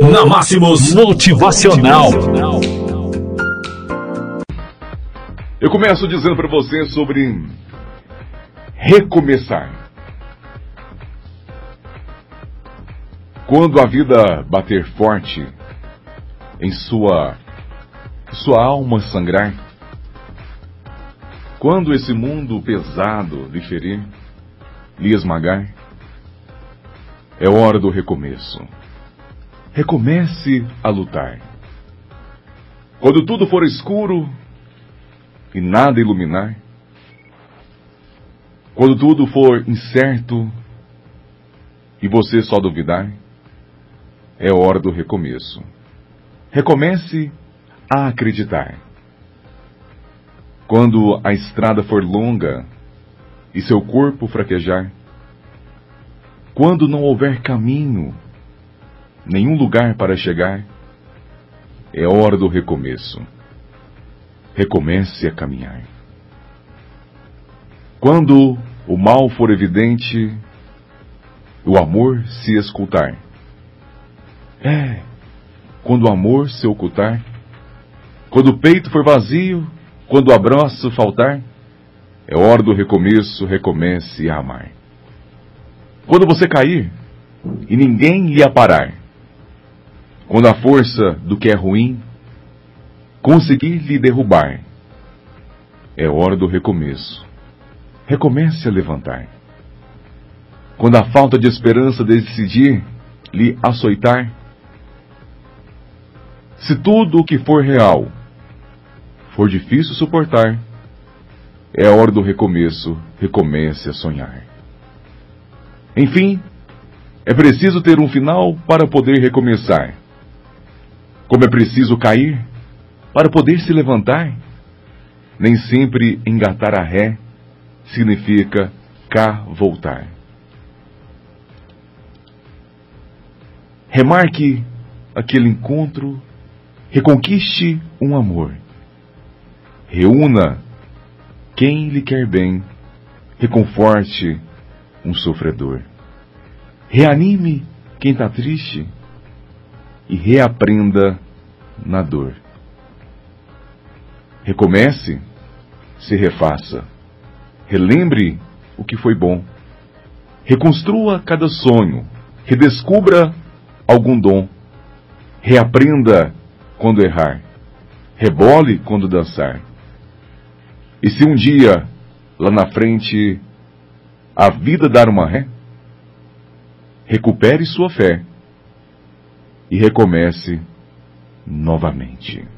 Na Máximos Motivacional. Eu começo dizendo para você sobre recomeçar. Quando a vida bater forte em sua sua alma sangrar, quando esse mundo pesado lhe ferir, lhe esmagar, é hora do recomeço. Recomece a lutar. Quando tudo for escuro e nada iluminar, quando tudo for incerto e você só duvidar, é hora do recomeço. Recomece a acreditar. Quando a estrada for longa e seu corpo fraquejar, quando não houver caminho, nenhum lugar para chegar, é hora do recomeço. Recomece a caminhar. Quando o mal for evidente, o amor se escutar. É, quando o amor se ocultar, quando o peito for vazio, quando o abraço faltar, é hora do recomeço, recomece a amar. Quando você cair e ninguém lhe parar, quando a força do que é ruim conseguir lhe derrubar, é hora do recomeço. Recomece a levantar. Quando a falta de esperança decidir lhe açoitar, se tudo o que for real for difícil suportar, é hora do recomeço, recomece a sonhar. Enfim, é preciso ter um final para poder recomeçar. Como é preciso cair para poder se levantar. Nem sempre engatar a ré significa cá voltar. Remarque aquele encontro, reconquiste um amor. Reúna quem lhe quer bem, reconforte um sofredor. Reanime quem está triste e reaprenda na dor. Recomece, se refaça. Relembre o que foi bom. Reconstrua cada sonho. Redescubra algum dom. Reaprenda quando errar. Rebole quando dançar. E se um dia, lá na frente, a vida dar uma ré, recupere sua fé e recomece novamente.